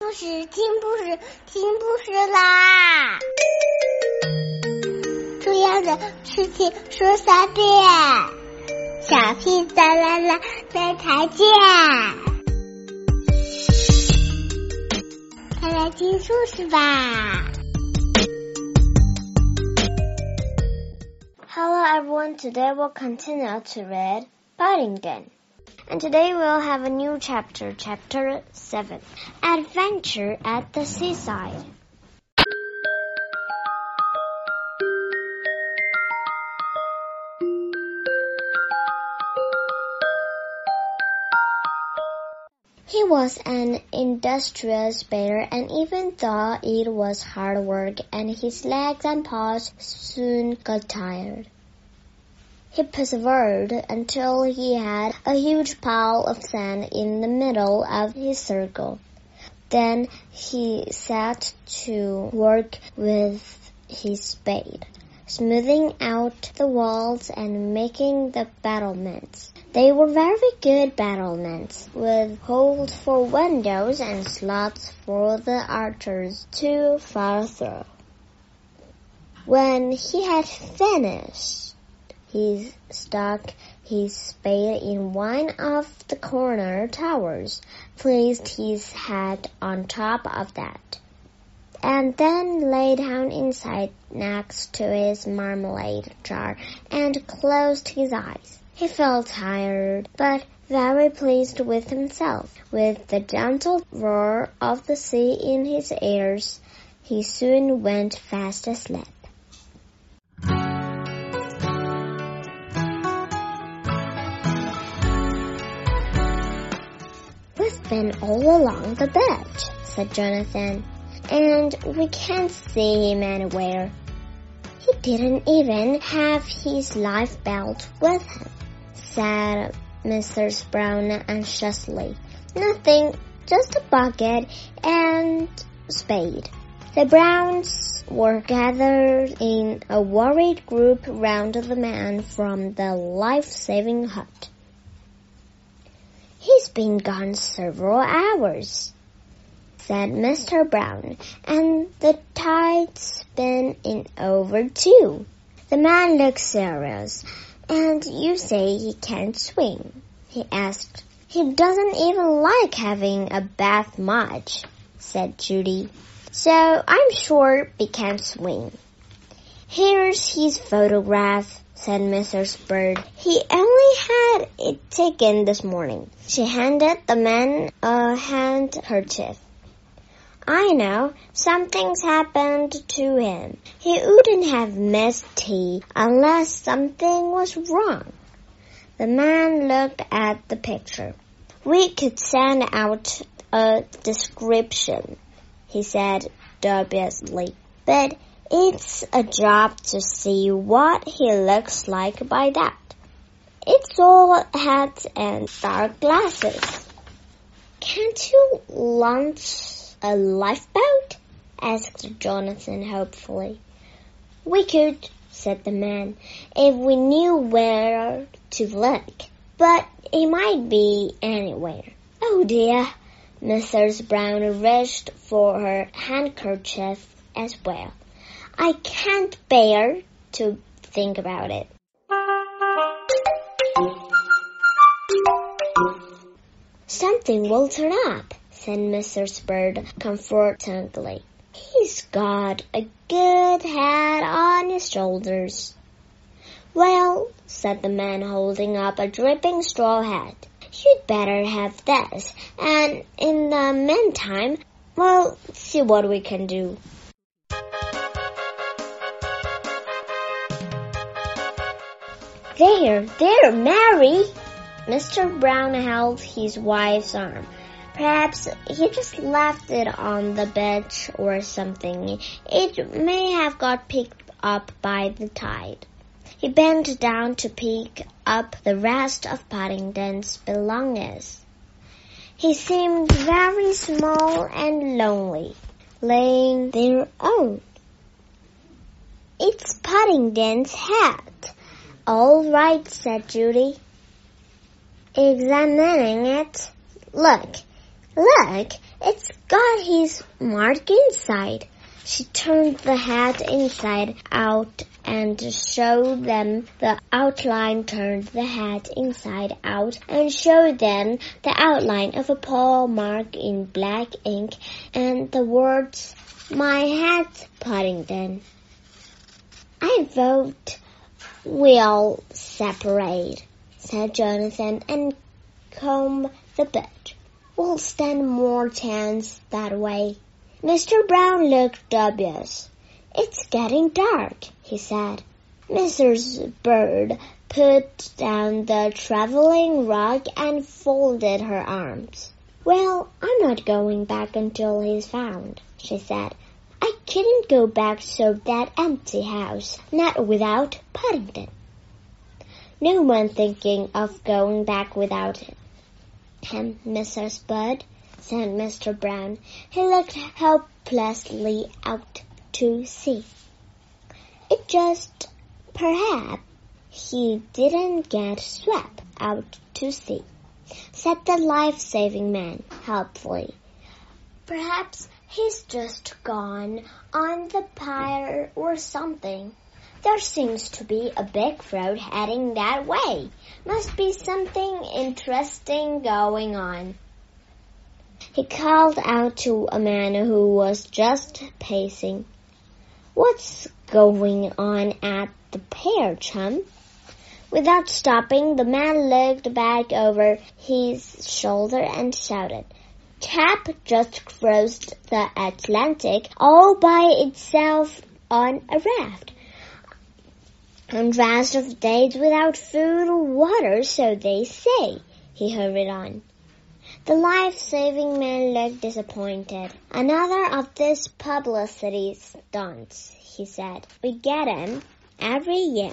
故事听故事听故事啦！重要的事情说三遍，小屁哒啦啦，明天见！快来听故事吧！Hello everyone, today we'll continue to read Paddington. And today we'll have a new chapter, chapter 7 Adventure at the Seaside. He was an industrious bear and even though it was hard work and his legs and paws soon got tired. He persevered until he had a huge pile of sand in the middle of his circle. Then he set to work with his spade, smoothing out the walls and making the battlements. They were very good battlements, with holes for windows and slots for the archers to fire through. When he had finished, he stuck his spade in one of the corner towers, placed his head on top of that, and then lay down inside next to his marmalade jar and closed his eyes. He felt tired, but very pleased with himself. With the gentle roar of the sea in his ears, he soon went fast asleep. Been all along the beach, said Jonathan, and we can't see him anywhere. He didn't even have his life belt with him, said Mrs. Brown anxiously. Nothing, just a bucket and spade. The Browns were gathered in a worried group round the man from the life-saving hut. He's been gone several hours, said Mr. Brown, and the tide's been in over too. The man looked serious. And you say he can't swim? he asked. He doesn't even like having a bath much, said Judy. So I'm sure he can't swim. Here's his photograph said Mrs. Bird. He only had it taken this morning. She handed the man a handkerchief. I know, something's happened to him. He wouldn't have missed tea unless something was wrong. The man looked at the picture. We could send out a description, he said dubiously. But it's a job to see what he looks like by that. It's all hat and dark glasses. Can't you launch a lifeboat? asked Jonathan hopefully. We could, said the man, if we knew where to look. But it might be anywhere. Oh dear. Mrs. Brown reached for her handkerchief as well. I can't bear to think about it. Something will turn up, said Mrs. Bird comfortingly. He's got a good head on his shoulders. Well, said the man holding up a dripping straw hat, you'd better have this, and in the meantime, we'll see what we can do. There, there, Mary! Mr. Brown held his wife's arm. Perhaps he just left it on the bench or something. It may have got picked up by the tide. He bent down to pick up the rest of Paddington's belongings. He seemed very small and lonely, laying there alone. It's Paddington's hat, all right, said Judy. Examining it. Look, look, It's got his mark inside. She turned the hat inside out and showed them the outline, turned the hat inside out and showed them the outline of a paw mark in black ink and the words, My hat, Paddington. I vote we'll separate, said Jonathan, and comb the bed. We'll stand more chance that way. Mr. Brown looked dubious. It's getting dark, he said. Mrs. Bird put down the traveling rug and folded her arms. Well, I'm not going back until he's found, she said. Couldn't go back to that empty house, not without Paddington. No one thinking of going back without him, Mrs. Bird said Mr. Brown. He looked helplessly out to sea. It just perhaps he didn't get swept out to sea, said the life-saving man helpfully. Perhaps he's just gone on the pier or something. There seems to be a big road heading that way. Must be something interesting going on. He called out to a man who was just pacing. What's going on at the pier, chum? Without stopping, the man looked back over his shoulder and shouted. Cap just crossed the Atlantic all by itself on a raft. Hundreds of days without food or water, so they say, he hurried on. The life-saving man looked disappointed. Another of these publicity stunts, he said. We get 'em every year.